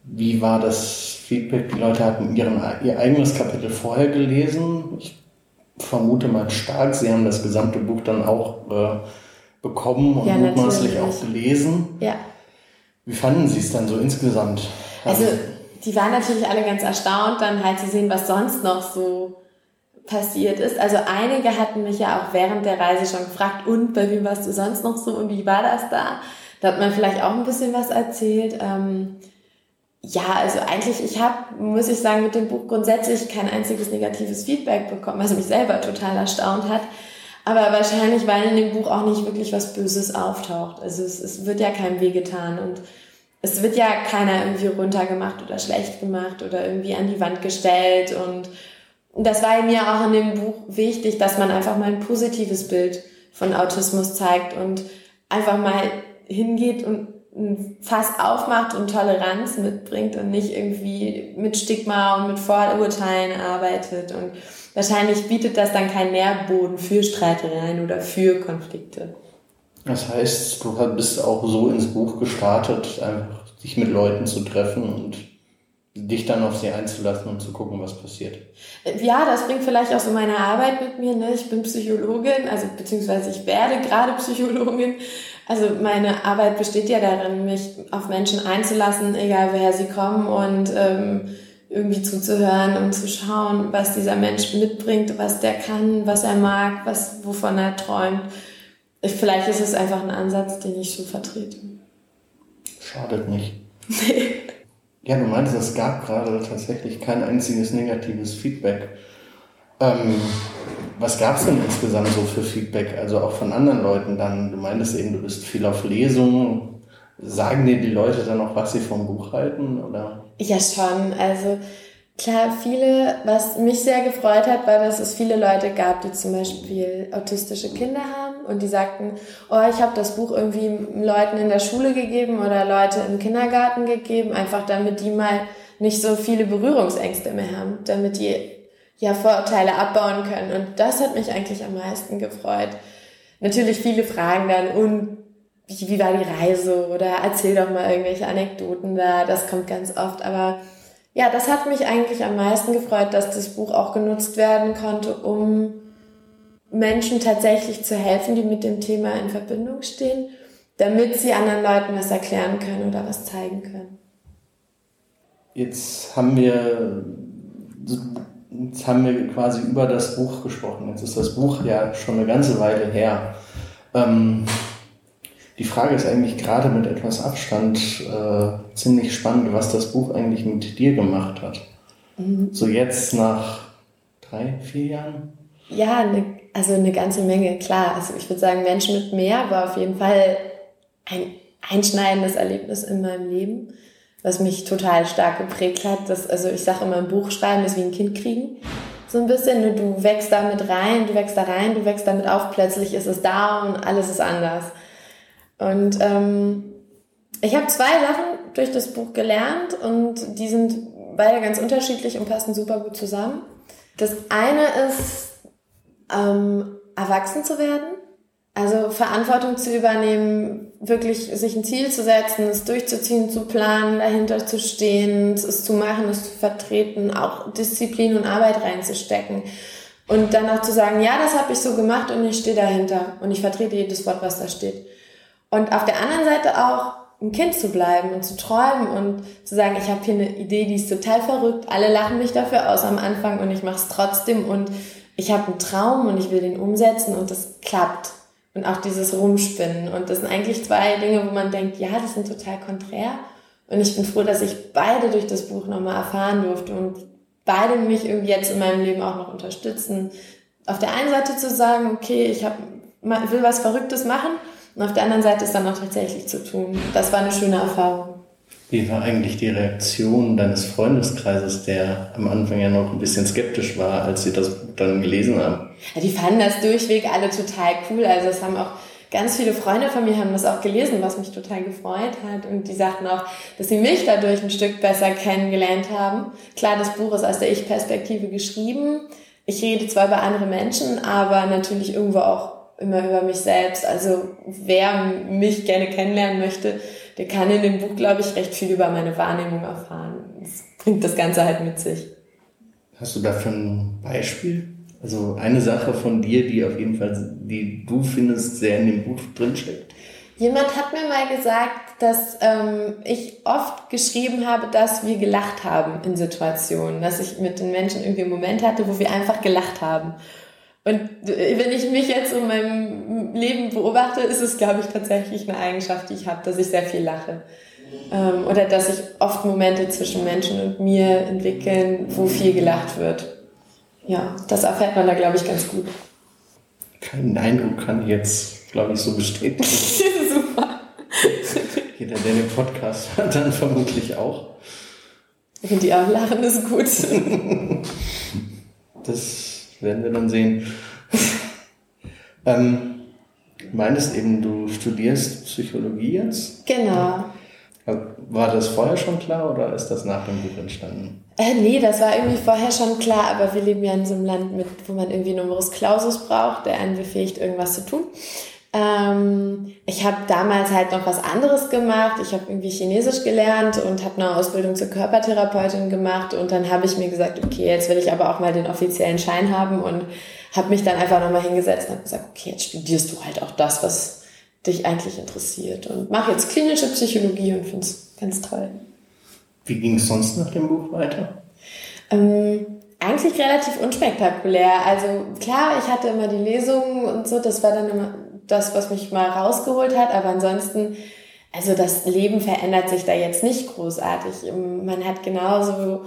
Wie war das Feedback? Die Leute hatten ihren, ihr eigenes Kapitel vorher gelesen. Ich vermute mal stark, sie haben das gesamte Buch dann auch äh, bekommen und ja, mutmaßlich auch gelesen. Ja. Wie fanden Sie es dann so insgesamt? Also, die waren natürlich alle ganz erstaunt, dann halt zu sehen, was sonst noch so passiert ist. Also einige hatten mich ja auch während der Reise schon gefragt, und bei wem warst du sonst noch so und wie war das da? Da hat man vielleicht auch ein bisschen was erzählt. Ähm, ja, also eigentlich, ich habe, muss ich sagen, mit dem Buch grundsätzlich kein einziges negatives Feedback bekommen, was mich selber total erstaunt hat. Aber wahrscheinlich, weil in dem Buch auch nicht wirklich was Böses auftaucht. Also es, es wird ja keinem wehgetan. Und es wird ja keiner irgendwie runtergemacht oder schlecht gemacht oder irgendwie an die Wand gestellt. Und das war mir auch in dem Buch wichtig, dass man einfach mal ein positives Bild von Autismus zeigt und einfach mal hingeht und ein Fass aufmacht und Toleranz mitbringt und nicht irgendwie mit Stigma und mit Vorurteilen arbeitet. Und wahrscheinlich bietet das dann keinen Nährboden für Streitereien oder für Konflikte. Das heißt, du bist auch so ins Buch gestartet, einfach dich mit Leuten zu treffen und dich dann auf sie einzulassen und zu gucken, was passiert. Ja, das bringt vielleicht auch so meine Arbeit mit mir. Ne? Ich bin Psychologin, also beziehungsweise ich werde gerade Psychologin. Also meine Arbeit besteht ja darin, mich auf Menschen einzulassen, egal woher sie kommen und ähm, irgendwie zuzuhören und zu schauen, was dieser Mensch mitbringt, was der kann, was er mag, was wovon er träumt. Ich, vielleicht ist es einfach ein Ansatz, den ich so vertrete. Schadet nicht. Ja, du meintest, es gab gerade tatsächlich kein einziges negatives Feedback. Ähm, was gab es denn insgesamt so für Feedback? Also auch von anderen Leuten dann? Du meintest eben, du bist viel auf Lesungen. Sagen dir die Leute dann auch, was sie vom Buch halten? Oder? Ja, schon. Also Klar, viele, was mich sehr gefreut hat, war, dass es viele Leute gab, die zum Beispiel autistische Kinder haben und die sagten, oh, ich habe das Buch irgendwie Leuten in der Schule gegeben oder Leute im Kindergarten gegeben, einfach damit die mal nicht so viele Berührungsängste mehr haben, damit die ja Vorurteile abbauen können. Und das hat mich eigentlich am meisten gefreut. Natürlich viele fragen dann, und wie, wie war die Reise oder erzähl doch mal irgendwelche Anekdoten da, das kommt ganz oft, aber ja, das hat mich eigentlich am meisten gefreut, dass das Buch auch genutzt werden konnte, um Menschen tatsächlich zu helfen, die mit dem Thema in Verbindung stehen, damit sie anderen Leuten was erklären können oder was zeigen können. Jetzt haben wir, jetzt haben wir quasi über das Buch gesprochen. Jetzt ist das Buch ja schon eine ganze Weile her. Ähm, die Frage ist eigentlich gerade mit etwas Abstand äh, ziemlich spannend, was das Buch eigentlich mit dir gemacht hat. Mhm. So jetzt nach drei, vier Jahren? Ja, ne, also eine ganze Menge, klar. Also ich würde sagen, Menschen mit mehr war auf jeden Fall ein einschneidendes Erlebnis in meinem Leben, was mich total stark geprägt hat. Das, also ich sage immer, ein Buch schreiben ist wie ein Kind kriegen. So ein bisschen, du wächst damit rein, du wächst da rein, du wächst damit auf, plötzlich ist es da und alles ist anders. Und ähm, ich habe zwei Sachen durch das Buch gelernt und die sind beide ganz unterschiedlich und passen super gut zusammen. Das eine ist, ähm, erwachsen zu werden, also Verantwortung zu übernehmen, wirklich sich ein Ziel zu setzen, es durchzuziehen, zu planen, dahinter zu stehen, es zu machen, es zu vertreten, auch Disziplin und Arbeit reinzustecken. Und dann auch zu sagen, ja, das habe ich so gemacht und ich stehe dahinter und ich vertrete jedes Wort, was da steht. Und auf der anderen Seite auch ein Kind zu bleiben und zu träumen und zu sagen, ich habe hier eine Idee, die ist total verrückt, alle lachen mich dafür aus am Anfang und ich mache es trotzdem und ich habe einen Traum und ich will den umsetzen und das klappt. Und auch dieses Rumspinnen. Und das sind eigentlich zwei Dinge, wo man denkt, ja, das sind total konträr. Und ich bin froh, dass ich beide durch das Buch nochmal erfahren durfte und beide mich irgendwie jetzt in meinem Leben auch noch unterstützen. Auf der einen Seite zu sagen, okay, ich hab, will was Verrücktes machen und auf der anderen Seite ist dann auch tatsächlich zu tun. Das war eine schöne Erfahrung. Wie war eigentlich die Reaktion deines Freundeskreises, der am Anfang ja noch ein bisschen skeptisch war, als sie das dann gelesen haben? Ja, die fanden das durchweg alle total cool. Also es haben auch ganz viele Freunde von mir haben das auch gelesen, was mich total gefreut hat. Und die sagten auch, dass sie mich dadurch ein Stück besser kennengelernt haben. Klar, das Buch ist aus der Ich-Perspektive geschrieben. Ich rede zwar über andere Menschen, aber natürlich irgendwo auch immer über mich selbst. Also wer mich gerne kennenlernen möchte, der kann in dem Buch, glaube ich, recht viel über meine Wahrnehmung erfahren. Das bringt das Ganze halt mit sich. Hast du dafür ein Beispiel? Also eine Sache von dir, die auf jeden Fall, die du findest, sehr in dem Buch drinsteckt? Jemand hat mir mal gesagt, dass ähm, ich oft geschrieben habe, dass wir gelacht haben in Situationen, dass ich mit den Menschen irgendwie einen Moment hatte, wo wir einfach gelacht haben. Und wenn ich mich jetzt in meinem Leben beobachte, ist es, glaube ich, tatsächlich eine Eigenschaft, die ich habe, dass ich sehr viel lache. Ähm, oder dass sich oft Momente zwischen Menschen und mir entwickeln, wo viel gelacht wird. Ja, das erfährt man da, glaube ich, ganz gut. Keinen Eindruck kann ich jetzt, glaube ich, so bestätigen. Super. Jeder, der den Podcast hört, dann vermutlich auch. Wenn die auch lachen, ist gut. das werden wir dann sehen. ähm, meinst eben, du studierst Psychologie jetzt? Genau. War das vorher schon klar oder ist das nach dem Buch entstanden? Äh, nee, das war irgendwie vorher schon klar, aber wir leben ja in so einem Land, mit, wo man irgendwie Numerus Clausus braucht, der einen befähigt, irgendwas zu tun. Ähm, ich habe damals halt noch was anderes gemacht. Ich habe irgendwie Chinesisch gelernt und habe eine Ausbildung zur Körpertherapeutin gemacht. Und dann habe ich mir gesagt, okay, jetzt will ich aber auch mal den offiziellen Schein haben und habe mich dann einfach nochmal hingesetzt und habe gesagt, okay, jetzt studierst du halt auch das, was dich eigentlich interessiert. Und mache jetzt klinische Psychologie und finde es ganz toll. Wie ging es sonst nach dem Buch weiter? Ähm, eigentlich relativ unspektakulär. Also klar, ich hatte immer die Lesungen und so, das war dann immer das, was mich mal rausgeholt hat. Aber ansonsten, also das Leben verändert sich da jetzt nicht großartig. Man hat genauso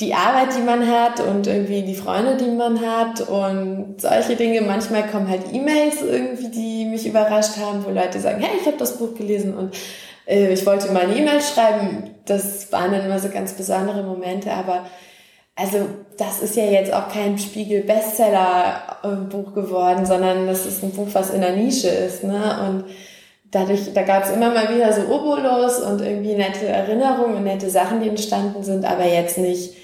die Arbeit, die man hat und irgendwie die Freunde, die man hat und solche Dinge. Manchmal kommen halt E-Mails irgendwie, die mich überrascht haben, wo Leute sagen, hey, ich habe das Buch gelesen und äh, ich wollte mal eine E-Mail schreiben. Das waren dann immer so ganz besondere Momente, aber also das ist ja jetzt auch kein Spiegel-Bestseller-Buch geworden, sondern das ist ein Buch, was in der Nische ist. Ne? Und dadurch, da gab es immer mal wieder so Obolos und irgendwie nette Erinnerungen und nette Sachen, die entstanden sind, aber jetzt nicht,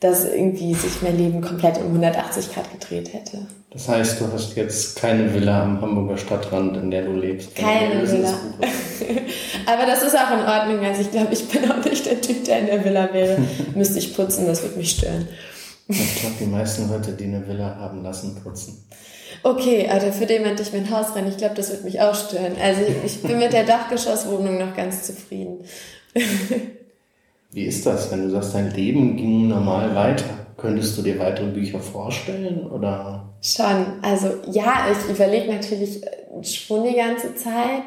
dass irgendwie sich mein Leben komplett um 180 Grad gedreht hätte. Das heißt, du hast jetzt keine Villa am Hamburger Stadtrand, in der du lebst. Keine Villa. Aber das ist auch in Ordnung. Also ich glaube, ich bin auch nicht der Typ, der in der Villa wäre. Müsste ich putzen, das würde mich stören. Ich glaube, die meisten Leute, die eine Villa haben, lassen putzen. Okay, also für den meinte ich mein Haus rein. Ich glaube, das würde mich auch stören. Also ich bin mit der Dachgeschosswohnung noch ganz zufrieden. Wie ist das, wenn du sagst, dein Leben ging normal weiter? Könntest du dir weitere Bücher vorstellen oder? Schon. Also ja, ich überlege natürlich schon die ganze Zeit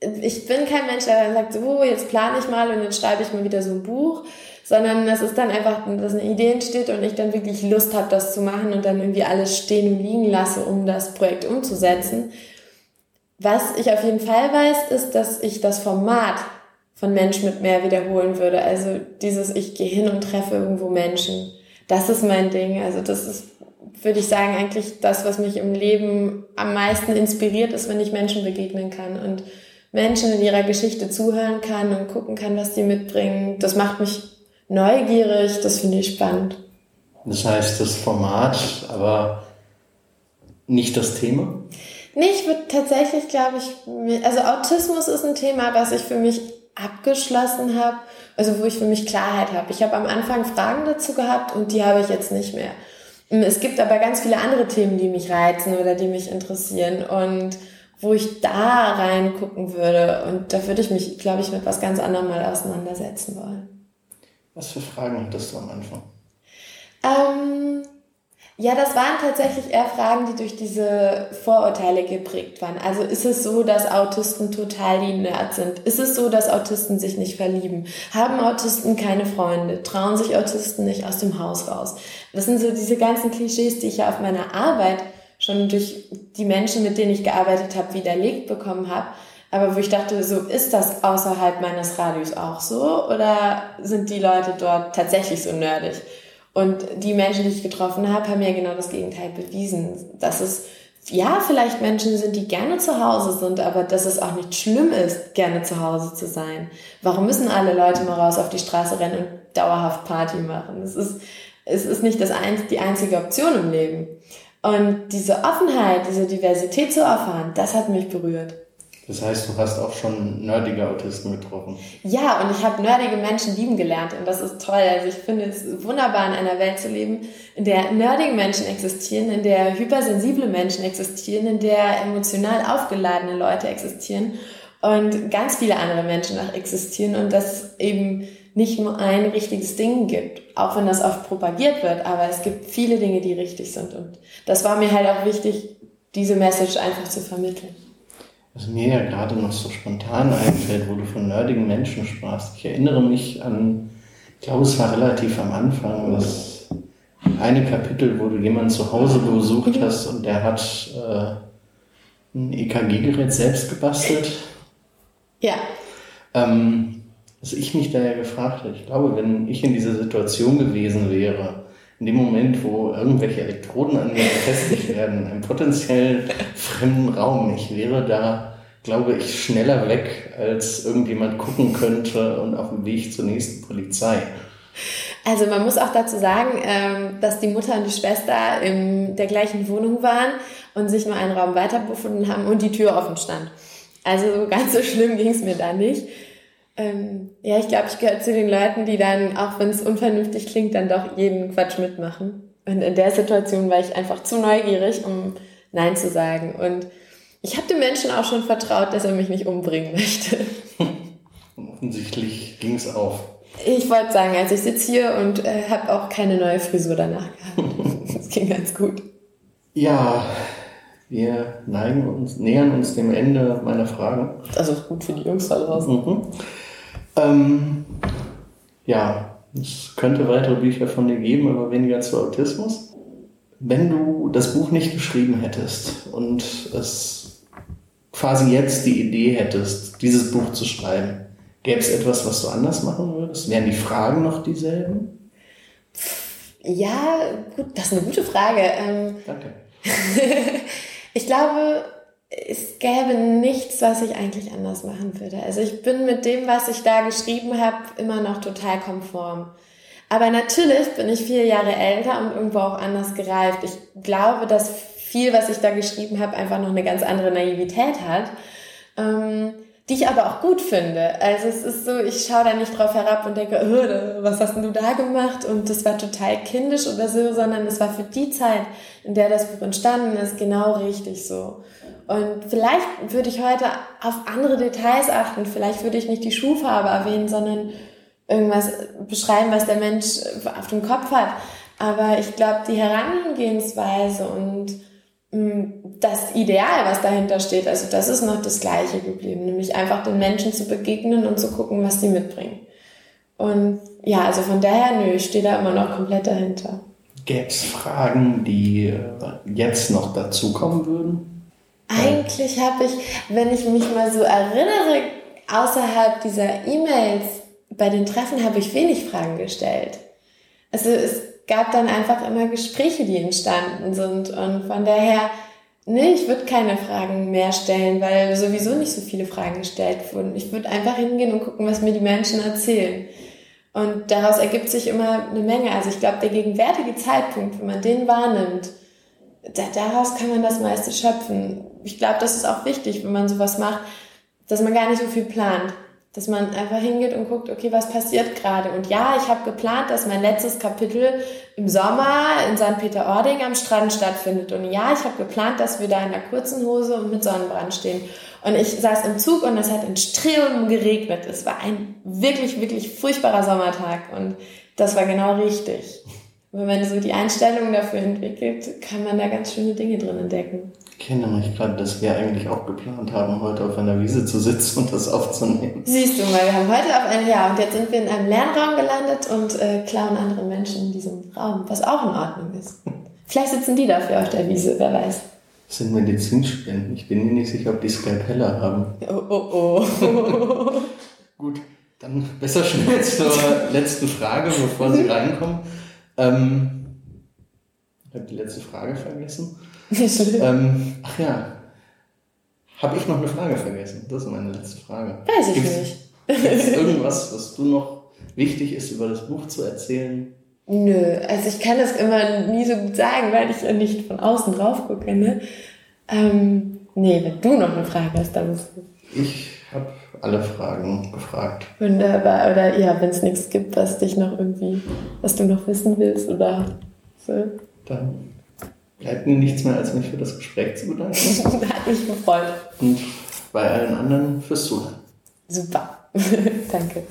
ich bin kein Mensch, der dann sagt, so, jetzt plane ich mal und dann schreibe ich mal wieder so ein Buch, sondern das ist dann einfach, dass eine Idee entsteht und ich dann wirklich Lust habe, das zu machen und dann irgendwie alles stehen und liegen lasse, um das Projekt umzusetzen. Was ich auf jeden Fall weiß, ist, dass ich das Format von Mensch mit mehr wiederholen würde. Also dieses, ich gehe hin und treffe irgendwo Menschen. Das ist mein Ding. Also das ist, würde ich sagen, eigentlich das, was mich im Leben am meisten inspiriert ist, wenn ich Menschen begegnen kann. Und Menschen in ihrer Geschichte zuhören kann und gucken kann, was die mitbringen. Das macht mich neugierig, das finde ich spannend. Das heißt, das Format, aber nicht das Thema? Nee, ich würde tatsächlich, glaube ich, also Autismus ist ein Thema, was ich für mich abgeschlossen habe, also wo ich für mich Klarheit habe. Ich habe am Anfang Fragen dazu gehabt und die habe ich jetzt nicht mehr. Es gibt aber ganz viele andere Themen, die mich reizen oder die mich interessieren und wo ich da reingucken würde. Und da würde ich mich, glaube ich, mit was ganz anderem mal auseinandersetzen wollen. Was für Fragen hattest du am Anfang? Ähm, ja, das waren tatsächlich eher Fragen, die durch diese Vorurteile geprägt waren. Also ist es so, dass Autisten total die Nerds sind? Ist es so, dass Autisten sich nicht verlieben? Haben Autisten keine Freunde? Trauen sich Autisten nicht aus dem Haus raus? Das sind so diese ganzen Klischees, die ich ja auf meiner Arbeit schon durch die Menschen, mit denen ich gearbeitet habe, widerlegt bekommen habe. Aber wo ich dachte, so ist das außerhalb meines Radios auch so oder sind die Leute dort tatsächlich so nerdig? Und die Menschen, die ich getroffen habe, haben mir genau das Gegenteil bewiesen, dass es ja vielleicht Menschen sind, die gerne zu Hause sind, aber dass es auch nicht schlimm ist, gerne zu Hause zu sein. Warum müssen alle Leute mal raus auf die Straße rennen und dauerhaft Party machen? Es ist, es ist nicht das ein, die einzige Option im Leben. Und diese Offenheit, diese Diversität zu erfahren, das hat mich berührt. Das heißt, du hast auch schon nerdige Autisten getroffen. Ja, und ich habe nerdige Menschen lieben gelernt und das ist toll. Also ich finde es wunderbar, in einer Welt zu leben, in der nerdige Menschen existieren, in der hypersensible Menschen existieren, in der emotional aufgeladene Leute existieren und ganz viele andere Menschen auch existieren und das eben nicht nur ein richtiges Ding gibt, auch wenn das oft propagiert wird, aber es gibt viele Dinge, die richtig sind. Und das war mir halt auch wichtig, diese Message einfach zu vermitteln. Was mir ja gerade noch so spontan einfällt, wo du von nerdigen Menschen sprachst. Ich erinnere mich an, ich glaube, es war relativ am Anfang, das eine Kapitel, wo du jemanden zu Hause besucht hast und der hat äh, ein EKG-Gerät selbst gebastelt. Ja. Ähm, was ich mich da ja gefragt habe, ich glaube, wenn ich in dieser Situation gewesen wäre, in dem Moment, wo irgendwelche Elektroden an mir befestigt werden, in einem potenziell fremden Raum, ich wäre da, glaube ich, schneller weg, als irgendjemand gucken könnte und auf dem Weg zur nächsten Polizei. Also man muss auch dazu sagen, ähm, dass die Mutter und die Schwester in der gleichen Wohnung waren und sich nur einen Raum weiter befunden haben und die Tür offen stand. Also ganz so schlimm ging es mir da nicht. Ähm, ja, ich glaube, ich gehöre zu den Leuten, die dann, auch wenn es unvernünftig klingt, dann doch jeden Quatsch mitmachen. Und in der Situation war ich einfach zu neugierig, um Nein zu sagen. Und ich habe dem Menschen auch schon vertraut, dass er mich nicht umbringen möchte. Offensichtlich ging es auf. Ich wollte sagen, also ich sitze hier und äh, habe auch keine neue Frisur danach gehabt. das ging ganz gut. Ja, wir neigen uns, nähern uns dem Ende meiner Fragen. Das ist gut für die Jungs da draußen. Mhm. Ähm, ja, es könnte weitere Bücher von dir geben, aber weniger zu Autismus. Wenn du das Buch nicht geschrieben hättest und es quasi jetzt die Idee hättest, dieses Buch zu schreiben, gäbe es etwas, was du anders machen würdest? Wären die Fragen noch dieselben? Ja, gut, das ist eine gute Frage. Ähm, Danke. ich glaube, es gäbe nichts, was ich eigentlich anders machen würde. Also ich bin mit dem, was ich da geschrieben habe, immer noch total konform. Aber natürlich bin ich vier Jahre älter und irgendwo auch anders gereift. Ich glaube, dass viel, was ich da geschrieben habe, einfach noch eine ganz andere Naivität hat, ähm, die ich aber auch gut finde. Also es ist so, ich schaue da nicht drauf herab und denke, oh, was hast denn du da gemacht? Und das war total kindisch oder so, sondern es war für die Zeit, in der das Buch entstanden ist, genau richtig so. Und vielleicht würde ich heute auf andere Details achten. Vielleicht würde ich nicht die Schuhfarbe erwähnen, sondern irgendwas beschreiben, was der Mensch auf dem Kopf hat. Aber ich glaube, die Herangehensweise und mm, das Ideal, was dahinter steht, also das ist noch das Gleiche geblieben, nämlich einfach den Menschen zu begegnen und zu gucken, was sie mitbringen. Und ja, also von daher, nö, ich stehe da immer noch komplett dahinter. Gäbe es Fragen, die äh, jetzt noch dazukommen würden? Eigentlich habe ich, wenn ich mich mal so erinnere, außerhalb dieser E-Mails bei den Treffen habe ich wenig Fragen gestellt. Also es gab dann einfach immer Gespräche, die entstanden sind und von daher, nee, ich würde keine Fragen mehr stellen, weil sowieso nicht so viele Fragen gestellt wurden. Ich würde einfach hingehen und gucken, was mir die Menschen erzählen. Und daraus ergibt sich immer eine Menge. Also ich glaube, der gegenwärtige Zeitpunkt, wenn man den wahrnimmt, da, daraus kann man das meiste schöpfen. Ich glaube, das ist auch wichtig, wenn man sowas macht, dass man gar nicht so viel plant. Dass man einfach hingeht und guckt, okay, was passiert gerade? Und ja, ich habe geplant, dass mein letztes Kapitel im Sommer in St. Peter-Ording am Strand stattfindet. Und ja, ich habe geplant, dass wir da in einer kurzen Hose und mit Sonnenbrand stehen. Und ich saß im Zug und es hat in Strömen geregnet. Es war ein wirklich, wirklich furchtbarer Sommertag. Und das war genau richtig. Wenn man so die Einstellung dafür entwickelt, kann man da ganz schöne Dinge drin entdecken. Ich erinnere mich gerade, dass wir eigentlich auch geplant haben, heute auf einer Wiese zu sitzen und das aufzunehmen. Siehst du mal, wir haben heute auf einem, ja, und jetzt sind wir in einem Lernraum gelandet und äh, klauen anderen Menschen in diesem Raum, was auch in Ordnung ist. Vielleicht sitzen die dafür auf der Wiese, wer weiß. Das sind Medizinstudenten. Ich bin mir nicht sicher, ob die Skalpeller haben. Oh, oh, oh. Gut, dann besser schnell zur letzten Frage, bevor Sie reinkommen. Ähm, ich habe die letzte Frage vergessen. ähm, ach ja. Habe ich noch eine Frage vergessen? Das ist meine letzte Frage. Weiß ich Gibt's, nicht. Gibt irgendwas, was du noch wichtig ist, über das Buch zu erzählen? Nö, also ich kann das immer nie so gut sagen, weil ich ja nicht von außen drauf gucke. Ne? Ähm, nee, wenn du noch eine Frage hast, dann musst du. Ich habe alle Fragen gefragt. Wunderbar. Oder ja, wenn es nichts gibt, was dich noch irgendwie, was du noch wissen willst oder so. Dann bleibt mir nichts mehr, als mich für das Gespräch zu bedanken. Hat mich gefreut. Und bei allen anderen fürs Zuhören. Super. Danke.